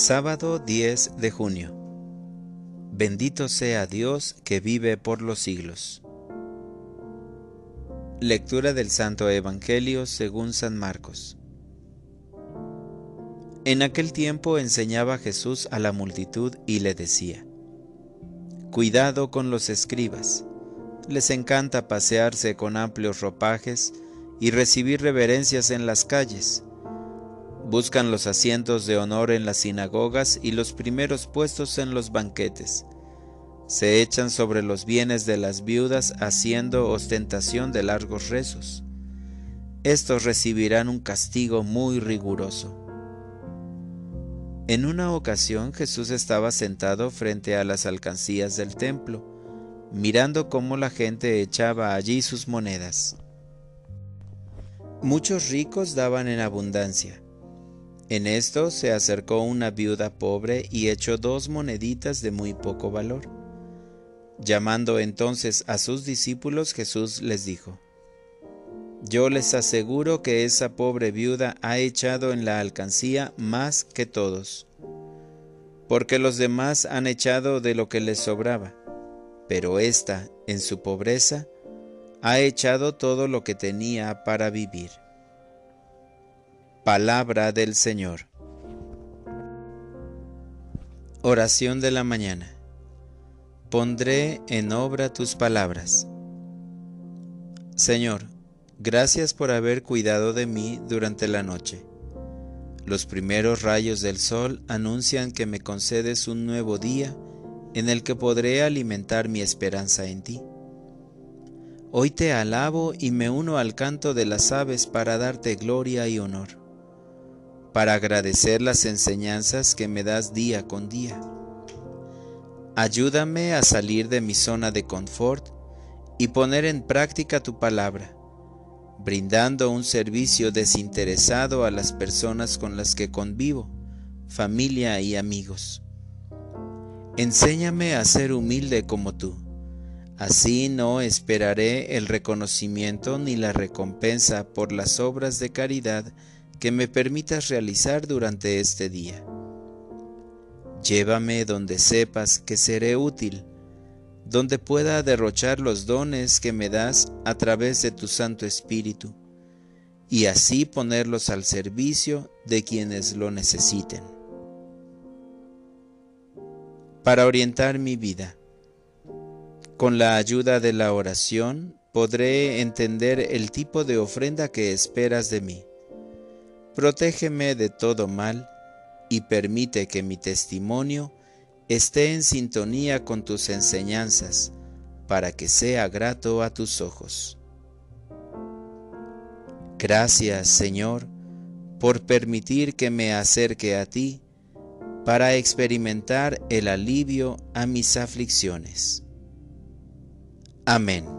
Sábado 10 de junio. Bendito sea Dios que vive por los siglos. Lectura del Santo Evangelio según San Marcos. En aquel tiempo enseñaba Jesús a la multitud y le decía, Cuidado con los escribas, les encanta pasearse con amplios ropajes y recibir reverencias en las calles. Buscan los asientos de honor en las sinagogas y los primeros puestos en los banquetes se echan sobre los bienes de las viudas haciendo ostentación de largos rezos. Estos recibirán un castigo muy riguroso. En una ocasión Jesús estaba sentado frente a las alcancías del templo, mirando cómo la gente echaba allí sus monedas. Muchos ricos daban en abundancia. En esto se acercó una viuda pobre y echó dos moneditas de muy poco valor. Llamando entonces a sus discípulos, Jesús les dijo, Yo les aseguro que esa pobre viuda ha echado en la alcancía más que todos, porque los demás han echado de lo que les sobraba, pero ésta, en su pobreza, ha echado todo lo que tenía para vivir. Palabra del Señor. Oración de la mañana pondré en obra tus palabras. Señor, gracias por haber cuidado de mí durante la noche. Los primeros rayos del sol anuncian que me concedes un nuevo día en el que podré alimentar mi esperanza en ti. Hoy te alabo y me uno al canto de las aves para darte gloria y honor, para agradecer las enseñanzas que me das día con día Ayúdame a salir de mi zona de confort y poner en práctica tu palabra, brindando un servicio desinteresado a las personas con las que convivo, familia y amigos. Enséñame a ser humilde como tú. Así no esperaré el reconocimiento ni la recompensa por las obras de caridad que me permitas realizar durante este día. Llévame donde sepas que seré útil, donde pueda derrochar los dones que me das a través de tu Santo Espíritu, y así ponerlos al servicio de quienes lo necesiten. Para orientar mi vida, con la ayuda de la oración, podré entender el tipo de ofrenda que esperas de mí. Protégeme de todo mal, y permite que mi testimonio esté en sintonía con tus enseñanzas, para que sea grato a tus ojos. Gracias, Señor, por permitir que me acerque a ti para experimentar el alivio a mis aflicciones. Amén.